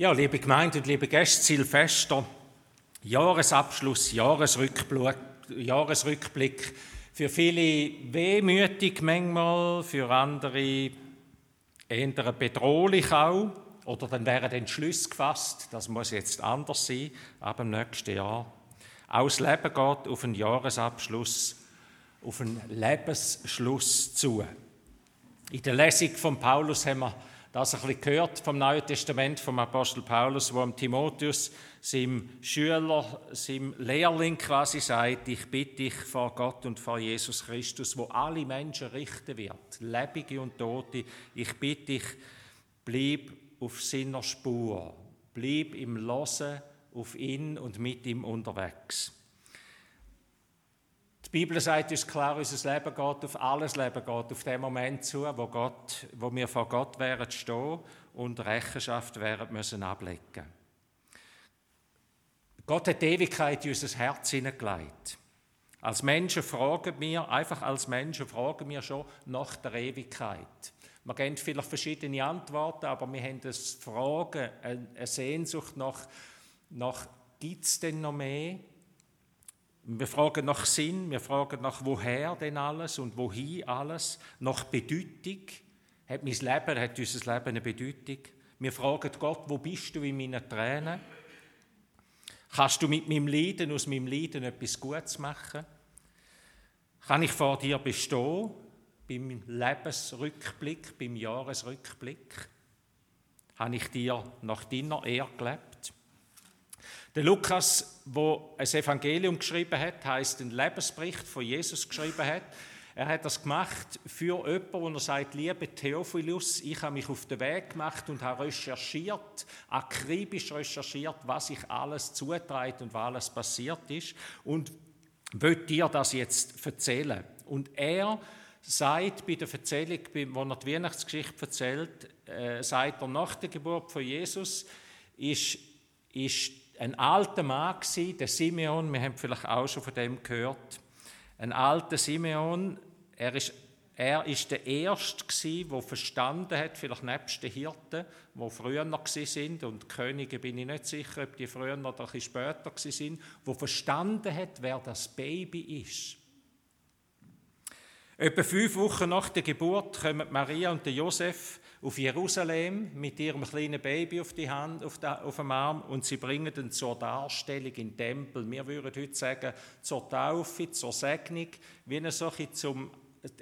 Ja, liebe Gemeinde und liebe Gäste, Silvester, Jahresabschluss, Jahresrückblick. Für viele wehmütig manchmal, für andere eher bedrohlich auch. Oder dann wäre der Entschluss gefasst, das muss jetzt anders sein, ab dem nächsten Jahr. Auch das Leben geht auf einen Jahresabschluss, auf einen Lebensschluss zu. In der Lesung von Paulus haben wir das ein bisschen gehört vom Neuen Testament vom Apostel Paulus, wo Timotheus, seinem Schüler, seinem Lehrling quasi sagt, ich bitte dich vor Gott und vor Jesus Christus, wo alle Menschen richten wird, Lebige und Tote, ich bitte dich, bleib auf seiner Spur, bleib im Losen auf ihn und mit ihm unterwegs. Die Bibel sagt uns klar, unser Leben geht auf alles Leben geht auf den Moment zu, wo, Gott, wo wir vor Gott wären stehen und Rechenschaft wären müssen ablegen. Gott hat die Ewigkeit in unser Herz hineingelegt. Als Menschen fragen wir, einfach als Menschen fragen wir schon nach der Ewigkeit. Man kennt vielleicht verschiedene Antworten, aber wir haben das Fragen, eine Sehnsucht nach, nach gibt es denn noch mehr? Wir fragen nach Sinn, wir fragen nach woher denn alles und wohin alles, nach Bedeutung. Hat mein Leben, hat unser Leben eine Bedeutung? Wir fragen Gott, wo bist du in meinen Tränen? Kannst du mit meinem Leiden, aus meinem Leiden etwas Gutes machen? Kann ich vor dir bestehen, beim Lebensrückblick, beim Jahresrückblick? Habe ich dir nach deiner Ehre gelebt? Der Lukas, wo ein Evangelium geschrieben hat, heißt den Lebensbericht von Jesus geschrieben hat. Er hat das gemacht für jemanden, wo er sagt, liebe Theophilus, ich habe mich auf den Weg gemacht und habe recherchiert, akribisch recherchiert, was ich alles zutrage und was alles passiert ist und will dir das jetzt erzählen. Und er sagt bei der Erzählung, wo er die Weihnachtsgeschichte erzählt, äh, sagt er, nach der Geburt von Jesus ist, ist ein alter Mann gewesen, der Simeon, wir haben vielleicht auch schon von dem gehört. Ein alter Simeon, er ist, er ist der Erste gewesen, der verstanden hat, vielleicht nebst den Hirten, die früher noch sind und Könige bin ich nicht sicher, ob die früher noch ein bisschen später sind, der verstanden hat, wer das Baby ist. Etwa fünf Wochen nach der Geburt kommen Maria und Josef auf Jerusalem mit ihrem kleinen Baby auf, die Hand, auf, der, auf dem Arm und sie bringen ihn zur Darstellung im Tempel. Wir würden heute sagen, zur Taufe, zur Segnung, wie eine solche zum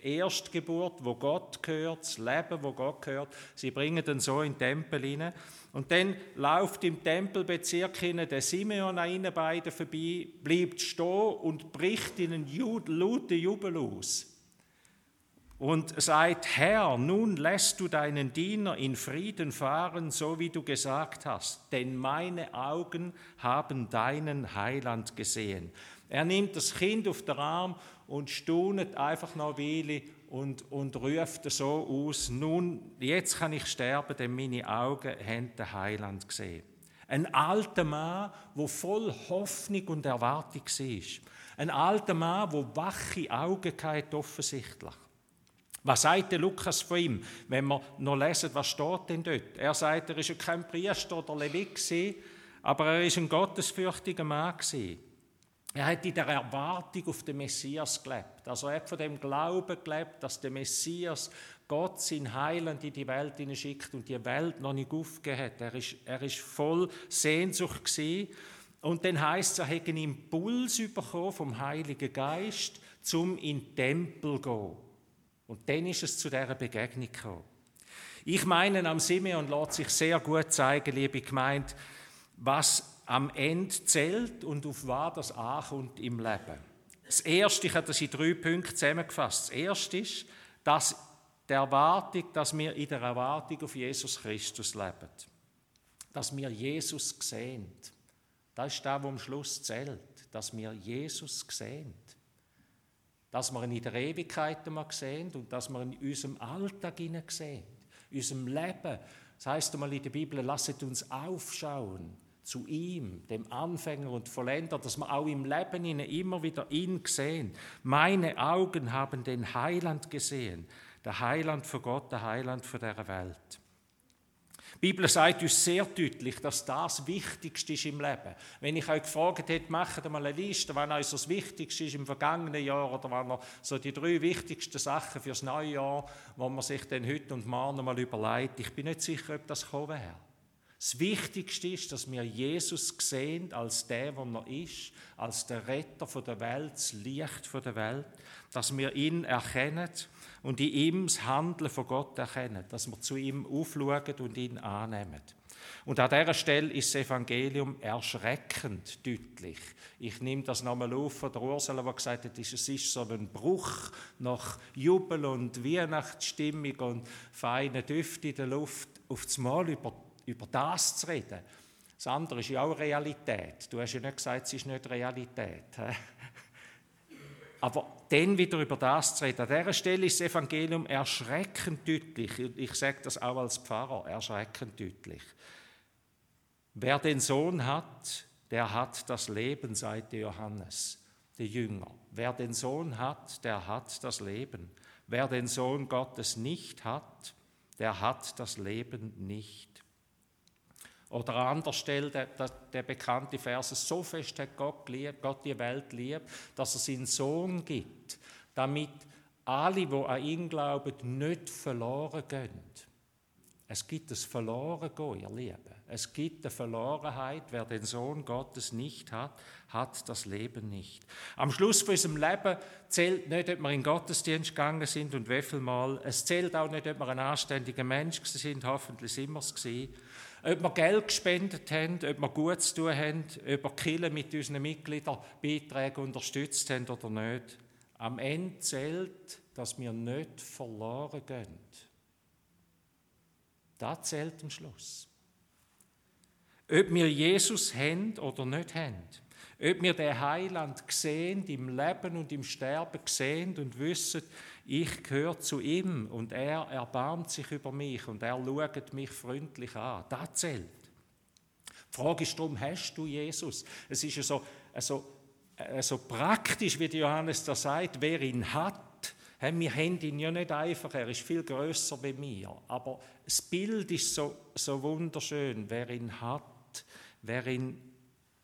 die Erstgeburt, wo Gott gehört, das Leben, wo Gott gehört. Sie bringen ihn so in den Tempel hinein. Und dann läuft im Tempelbezirk hinein der Simeon an ihnen beiden vorbei, bleibt stehen und bricht in einen lauten Jubel aus und sagt, Herr, nun lässt du deinen Diener in Frieden fahren, so wie du gesagt hast, denn meine Augen haben deinen Heiland gesehen. Er nimmt das Kind auf den Arm und stunet einfach noch Weile und, und ruft so aus, nun, jetzt kann ich sterben, denn meine Augen haben den Heiland gesehen. Ein alter Mann, wo voll Hoffnung und Erwartung war. Ein alter Mann, wo wache Augen hatte, offensichtlich. Was sagt der Lukas von ihm, wenn wir noch lesen, was steht denn dort? Er sagt, er ist ja kein Priester oder Levit aber er ist ein gottesfürchtiger Mann gewesen. Er hat in der Erwartung auf den Messias gelebt. Also er hat von dem Glauben gelebt, dass der Messias Gott sein Heiland in die Welt schickt und die Welt noch nicht aufgegeben hat. Er ist, er ist voll Sehnsucht gewesen. Und dann heißt es, er hat einen Impuls bekommen vom Heiligen Geist, zum in den Tempel zu gehen. Und dann ist es zu dieser Begegnung gekommen. Ich meine, am Simeon lässt sich sehr gut zeigen, liebe Gemeinde, was am Ende zählt und auf was das ankommt im Leben. Das Erste, ich habe das in drei Punkten zusammengefasst. Das Erste ist, dass die Erwartung, dass wir in der Erwartung auf Jesus Christus leben. Dass wir Jesus sehen. Das ist das, was am Schluss zählt. Dass wir Jesus sehen dass wir ihn in der Ewigkeit einmal sehen und dass wir ihn in unserem Alltag sehen, in unserem Leben. Das heißt einmal in der Bibel, lasset uns aufschauen zu ihm, dem Anfänger und Vollender, dass wir auch im Leben ihn immer wieder ihn sehen. Meine Augen haben den Heiland gesehen, der Heiland für Gott, der Heiland für der Welt. Die Bibel sagt uns sehr deutlich, dass das Wichtigste ist im Leben. Wenn ich euch gefragt hätte, macht mal eine Liste, was euch das Wichtigste ist im vergangenen Jahr oder was noch so die drei wichtigsten Sachen fürs neue Jahr, wo man sich dann heute und morgen mal überlegt, ich bin nicht sicher, ob das kommen wäre. Das Wichtigste ist, dass wir Jesus sehen als der, der er ist, als der Retter der Welt, das Licht der Welt, dass wir ihn erkennen und in ihm das Handeln von Gott erkennen, dass wir zu ihm aufschauen und ihn annehmen. Und an dieser Stelle ist das Evangelium erschreckend deutlich. Ich nehme das nochmal auf von der Ursula, die gesagt hat, es ist so ein Bruch nach Jubel und Weihnachtsstimmung und feinen Düfte in der Luft, auf das Mal über, über das zu reden. Das andere ist ja auch Realität. Du hast ja nicht gesagt, es ist nicht Realität. Aber dann wieder über das zu reden. An dieser Stelle ist das Evangelium erschreckend deutlich. Ich sage das auch als Pfarrer, erschreckend deutlich. Wer den Sohn hat, der hat das Leben, sagte Johannes, der Jünger. Wer den Sohn hat, der hat das Leben. Wer den Sohn Gottes nicht hat, der hat das Leben nicht. Oder an anderer Stelle der, der, der, bekannte Vers, so fest hat Gott, lieb, Gott die Welt lieb, dass er seinen Sohn gibt, damit alle, die an ihn glauben, nicht verloren gehen. Es gibt das Verloren gehen, ihr Lieben. Es gibt eine Verlorenheit. Wer den Sohn Gottes nicht hat, hat das Leben nicht. Am Schluss von unserem Leben zählt nicht, ob wir in Gottesdienst gegangen sind und wie viel Mal. Es zählt auch nicht, ob wir ein anständiger Mensch sind. Hoffentlich sind wir es gewesen ob wir Geld gespendet haben, ob wir gut zu tun haben, ob wir Kirche mit unseren Mitgliedern Beiträge unterstützt haben oder nicht. Am Ende zählt, dass wir nicht verloren gehen. Das zählt am Schluss. Ob wir Jesus haben oder nicht haben. Ob wir den Heiland sehen, im Leben und im Sterben sehen und wissen, ich gehöre zu ihm und er erbarmt sich über mich und er schaut mich freundlich an. Das zählt. Die Frage ist darum, hast du Jesus? Es ist ja so, so, so praktisch, wie Johannes da sagt, wer ihn hat. Wir haben ihn ja nicht einfach, er ist viel größer wie mir. Aber das Bild ist so, so wunderschön, wer ihn hat, wer ihn,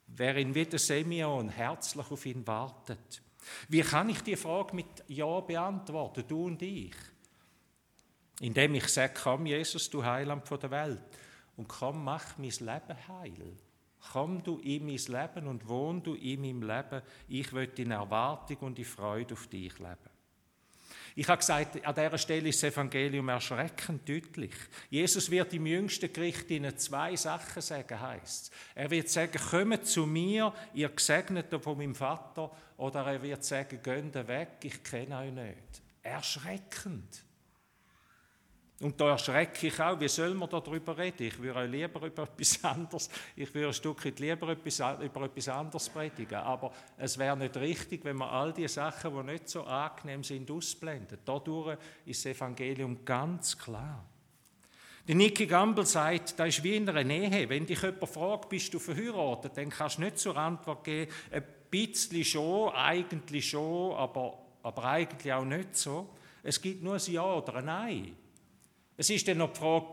wer ihn wie der Simeon herzlich auf ihn wartet. Wie kann ich die Frage mit Ja beantworten, du und ich? Indem ich sage, komm Jesus, du Heiland der Welt, und komm, mach mein Leben heil. Komm du in mein Leben und wohn du in meinem Leben. Ich will in Erwartung und in Freude auf dich leben. Ich habe gesagt, an dieser Stelle ist das Evangelium erschreckend deutlich. Jesus wird im jüngsten Gericht Ihnen zwei Sachen sagen, heißt Er wird sagen, kommt zu mir, ihr Gesegneten von meinem Vater, oder er wird sagen, geht weg, ich kenne euch nicht. Erschreckend. Und da erschrecke ich auch, wie soll man darüber reden? Ich würde euch lieber über etwas anderes, ich würde ein Stück lieber über etwas anderes predigen. Aber es wäre nicht richtig, wenn man all die Sachen, die nicht so angenehm sind, ausblendet. Dadurch ist das Evangelium ganz klar. Die Niki Gamble sagt, da ist wie in einer Nähe. Wenn dich jemand fragt, bist du verheiratet, dann kannst du nicht zur Antwort geben, ein bisschen schon, eigentlich schon, aber, aber eigentlich auch nicht so. Es gibt nur ein Ja oder ein Nein. Es ist dann noch die Frage,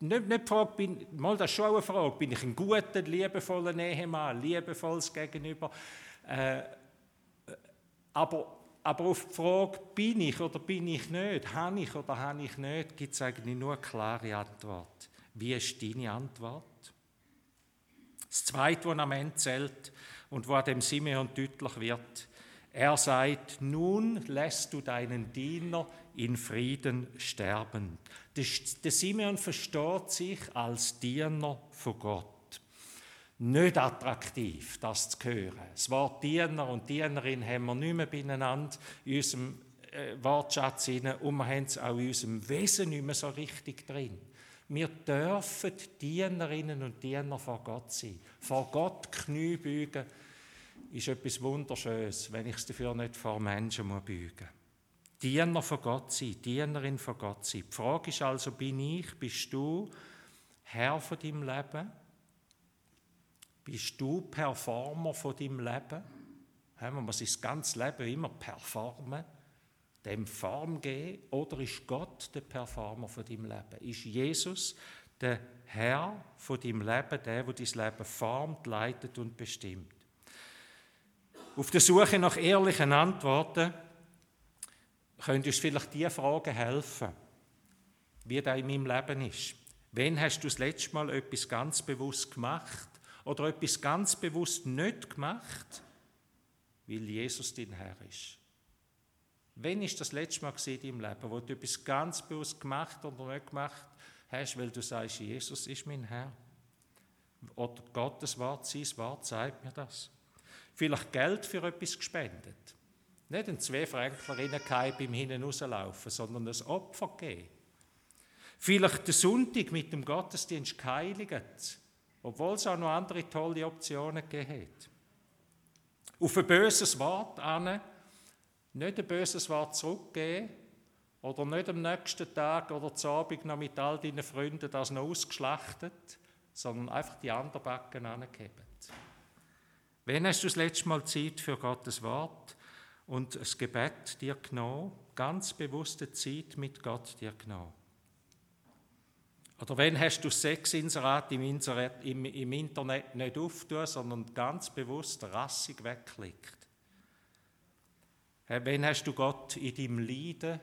nicht, nicht die Frage, bin, mal das ist schon eine Frage, bin ich ein guter, liebevoller Nehemann, liebevolles Gegenüber? Äh, aber, aber auf die Frage, bin ich oder bin ich nicht, habe ich oder habe ich nicht, gibt es eigentlich nur eine klare Antwort. Wie ist deine Antwort? Das Zweite, was am Ende zählt und wo dem Simeon deutlich wird, er sagt, nun lässt du deinen Diener in Frieden sterben. Der Simeon versteht sich als Diener von Gott. Nicht attraktiv, das zu hören. Das Wort Diener und Dienerin haben wir nicht mehr beieinander in unserem äh, Wortschatz und wir haben es auch in unserem Wesen nicht mehr so richtig drin. Wir dürfen Dienerinnen und Diener vor Gott sein. Vor Gott Knie beugen ist etwas Wunderschönes, wenn ich es dafür nicht vor Menschen beugen muss. Diener von Gott sein, Dienerin von Gott sein. Die Frage ist also, bin ich, bist du Herr von deinem Leben? Bist du Performer von deinem Leben? Man muss das ganze Leben immer performen, dem Form geben, oder ist Gott der Performer von deinem Leben? Ist Jesus der Herr von deinem Leben, der, wo dein Leben formt, leitet und bestimmt. Auf der Suche nach ehrlichen Antworten können uns vielleicht diese Fragen helfen, wie das in meinem Leben ist. Wann hast du das letzte Mal etwas ganz bewusst gemacht oder etwas ganz bewusst nicht gemacht, weil Jesus dein Herr ist? Wann ist das letzte Mal in deinem Leben, wo du etwas ganz bewusst gemacht oder nicht gemacht hast, weil du sagst, Jesus ist mein Herr? Oder Gottes Wort, sein Wort zeigt mir das. Vielleicht Geld für etwas gespendet. Nicht ein zwei Fränkler reingehauen beim Hinein rauslaufen, sondern ein Opfer geben. Vielleicht den Sonntag mit dem Gottesdienst geheiligt, obwohl es auch noch andere tolle Optionen gegeben hat. Auf ein böses Wort an, nicht ein böses Wort zurückgeben oder nicht am nächsten Tag oder zu Abend noch mit all deinen Freunden das noch ausgeschlachtet, sondern einfach die anderen Backen angegeben. Wann hast du das letzte Mal Zeit für Gottes Wort und das Gebet dir genommen, ganz bewusste Zeit mit Gott dir genommen? Oder wenn hast du Sexinserat im, im, im Internet nicht auftun, sondern ganz bewusst rassig wegklickt? Wenn hast du Gott in deinem Leiden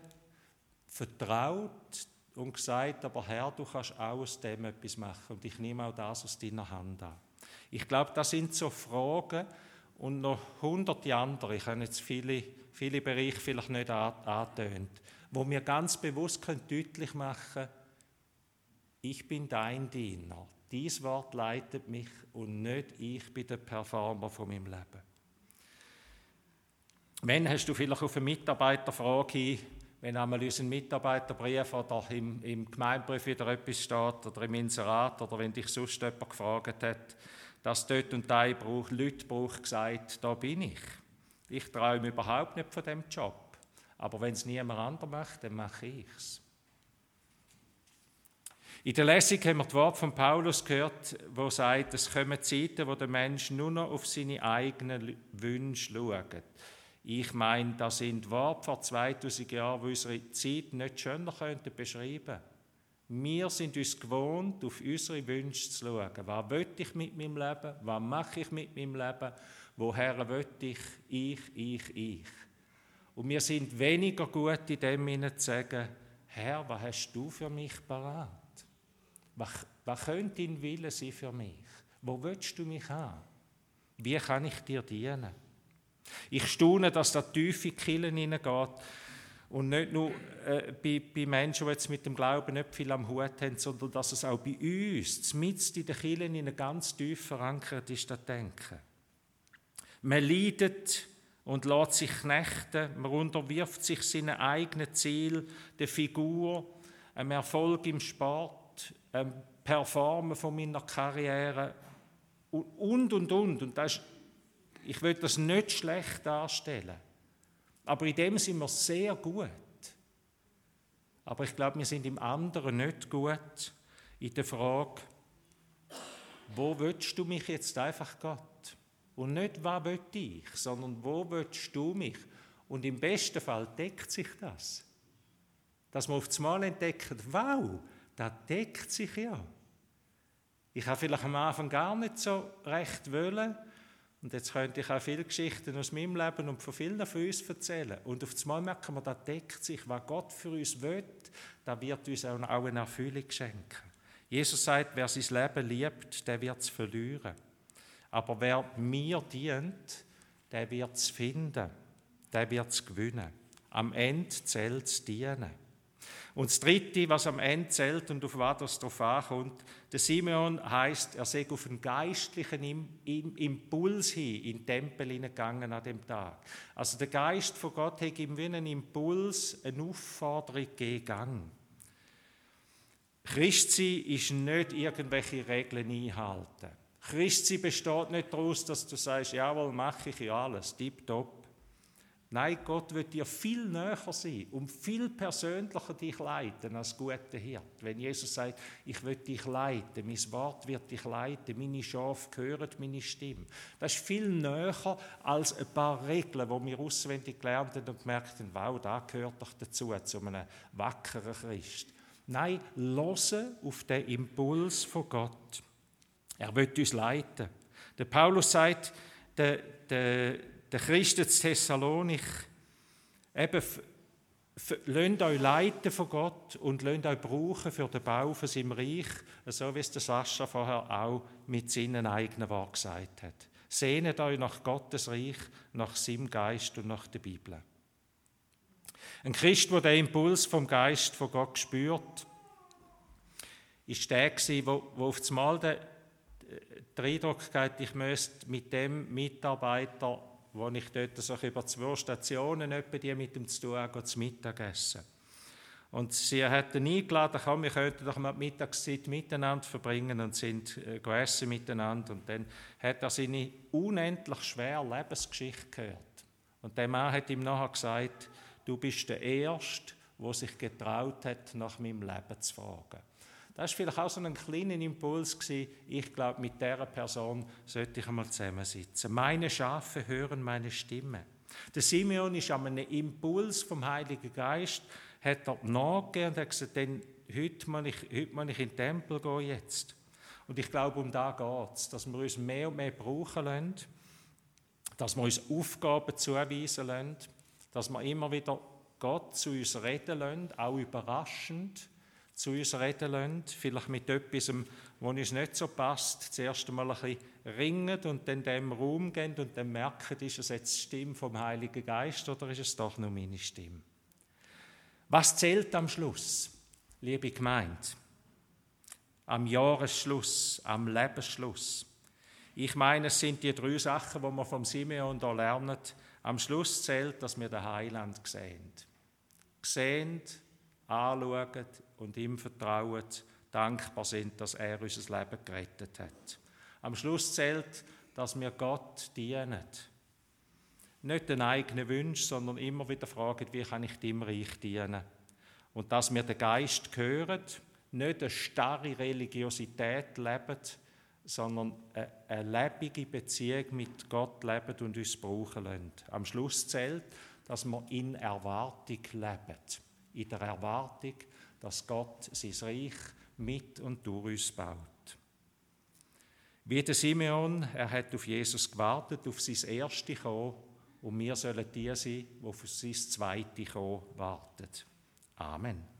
vertraut und gesagt, aber Herr, du kannst auch aus dem etwas machen und ich nehme auch das aus deiner Hand an? Ich glaube, das sind so Fragen und noch hunderte andere, ich habe jetzt viele, viele Bereiche vielleicht nicht angetönt, wo wir ganz bewusst deutlich machen können, ich bin dein Diener. Dies Wort leitet mich und nicht ich bin der Performer von meinem Leben. Wenn hast du vielleicht auf eine Mitarbeiterfrage hin, wenn einmal in unserem Mitarbeiterbrief oder im, im Gemeinbrief wieder etwas steht oder im Inserat oder wenn dich sonst jemand gefragt hat, dass dort und da braucht, Leute braucht, gesagt, da bin ich. Ich träume überhaupt nicht von dem Job. Aber wenn es niemand anderes macht, dann mache ich es. In der Lesung haben wir das Wort von Paulus gehört, wo sagt, es kommen Zeiten, wo der Mensch nur noch auf seine eigenen Wünsche schaut. Ich meine, das sind Worte vor 2000 Jahren, die unsere Zeit nicht schöner könnten beschreiben Wir sind uns gewohnt, auf unsere Wünsche zu schauen. Was will ich mit meinem Leben? Was mache ich mit meinem Leben? Woher will ich? Ich, ich, ich. Und wir sind weniger gut in dem, zu sagen, Herr, was hast du für mich parat? Was, was könnte dein Wille sein für mich? Wo willst du mich haben? Wie kann ich dir dienen? Ich staune, dass da tiefe Killen hineingeht und nicht nur äh, bei, bei, Menschen, die jetzt mit dem Glauben nicht viel am Hut haben, sondern dass es auch bei uns, mitten in den Killen, in ganz tief verankert ist, das Denken. Man leidet und lässt sich knechten, man unterwirft sich seinen eigenen Ziel, der Figur, einem Erfolg im Sport, ähm, Performen von meiner Karriere und, und, und. Und das ist, ich will das nicht schlecht darstellen. Aber in dem sind wir sehr gut. Aber ich glaube, wir sind im anderen nicht gut in der Frage, wo willst du mich jetzt einfach Gott? Und nicht, was will ich, sondern wo willst du mich? Und im besten Fall deckt sich das. Dass man auf das Mal entdeckt, wow, das deckt sich ja. Ich habe vielleicht am Anfang gar nicht so recht wollen. Und jetzt könnte ich auch viele Geschichten aus meinem Leben und von vielen von uns erzählen. Und auf einmal merken wir, das deckt sich. Was Gott für uns will, da wird uns auch eine Erfüllung schenken. Jesus sagt, wer sein Leben liebt, der wird es verlieren. Aber wer mir dient, der wird es finden. Der wird es gewinnen. Am Ende zählt es dienen. Und das Dritte, was am Ende zählt und auf was das darauf ankommt, der Simeon heißt, er sei auf einen geistlichen Impuls hin in den Tempel hineingegangen an dem Tag. Also der Geist von Gott hat ihm wie einen Impuls, eine Aufforderung gegeben. Christsein ist nicht irgendwelche Regeln einhalten. Christsein besteht nicht daraus, dass du sagst, jawohl, mache ich ja alles, tipptopp. Nein, Gott wird dir viel näher sein und viel persönlicher dich leiten als guter Hirt. Wenn Jesus sagt, ich will dich leiten, mein Wort wird dich leiten, meine Schafe hören meine Stimme. Das ist viel näher als ein paar Regeln, die wir auswendig gelernt haben und gemerkt haben, wow, da gehört doch dazu, zu einem wackeren Christ. Nein, hören auf den Impuls von Gott. Er wird uns leiten. Der Paulus sagt, der, der, der Christen zu Thessalonik, eben, lasst euch leiten von Gott und lasst euch brauchen für den Bau von seinem Reich, so wie es der Sascha vorher auch mit seinen eigenen Worten gesagt hat. Sehnet euch nach Gottes Reich, nach seinem Geist und nach der Bibel. Ein Christ, der den Impuls vom Geist von Gott spürt, ist der gewesen, wo, wo auf einmal den, den Eindruck hatte, ich müsste mit dem Mitarbeiter, wo ich dort so über zwei Stationen die mit ihm zu tun habe, zu Mittagessen. Und sie hatten eingeladen, komm, wir könnten doch mal die Mittagszeit miteinander verbringen und sind äh, gegessen miteinander. Und dann hat er seine unendlich schwere Lebensgeschichte gehört. Und der Mann hat ihm nachher gesagt, du bist der Erste, der sich getraut hat, nach meinem Leben zu fragen. Das war vielleicht auch so ein kleiner Impuls. Gewesen. Ich glaube, mit dieser Person sollte ich einmal zusammensitzen. Meine Schafe hören meine Stimme. Der Simeon ist an einem Impuls vom Heiligen Geist, hat er nachgegeben und hat gesagt, dann, heute, muss ich, heute muss ich in den Tempel gehen jetzt. Und ich glaube, um da geht es, dass wir uns mehr und mehr brauchen lassen, dass wir uns Aufgaben zuweisen lassen, dass wir immer wieder Gott zu uns reden lassen, auch überraschend zu uns reden lassen, vielleicht mit etwas, was uns nicht so passt, zuerst einmal ein bisschen ringen und dann dem Raum gehen und dann merken, ist es jetzt die Stimme vom Heiligen Geist oder ist es doch nur meine Stimme? Was zählt am Schluss, liebe Gemeinde? Am Jahresschluss, am Lebensschluss. Ich meine, es sind die drei Sachen, die wir vom Simeon da lernen. Am Schluss zählt, dass wir den Heiland sehen. Sehen, anschauen und ihm vertrauen, dankbar sind, dass er unser Leben gerettet hat. Am Schluss zählt, dass wir Gott dienen. Nicht den eigenen Wunsch, sondern immer wieder fragen, wie kann ich dem Reich dienen? Und dass wir den Geist hören, nicht eine starre Religiosität leben, sondern eine, lebendige Beziehung mit Gott leben und uns brauchen lassen. Am Schluss zählt, dass wir in Erwartung leben. In der Erwartung, dass Gott sein Reich mit und durch uns baut. Wie der Simeon, er hat auf Jesus gewartet, auf sein erste Kommen, und wir sollen die sein, die auf sein zweite Kommen warten. Amen.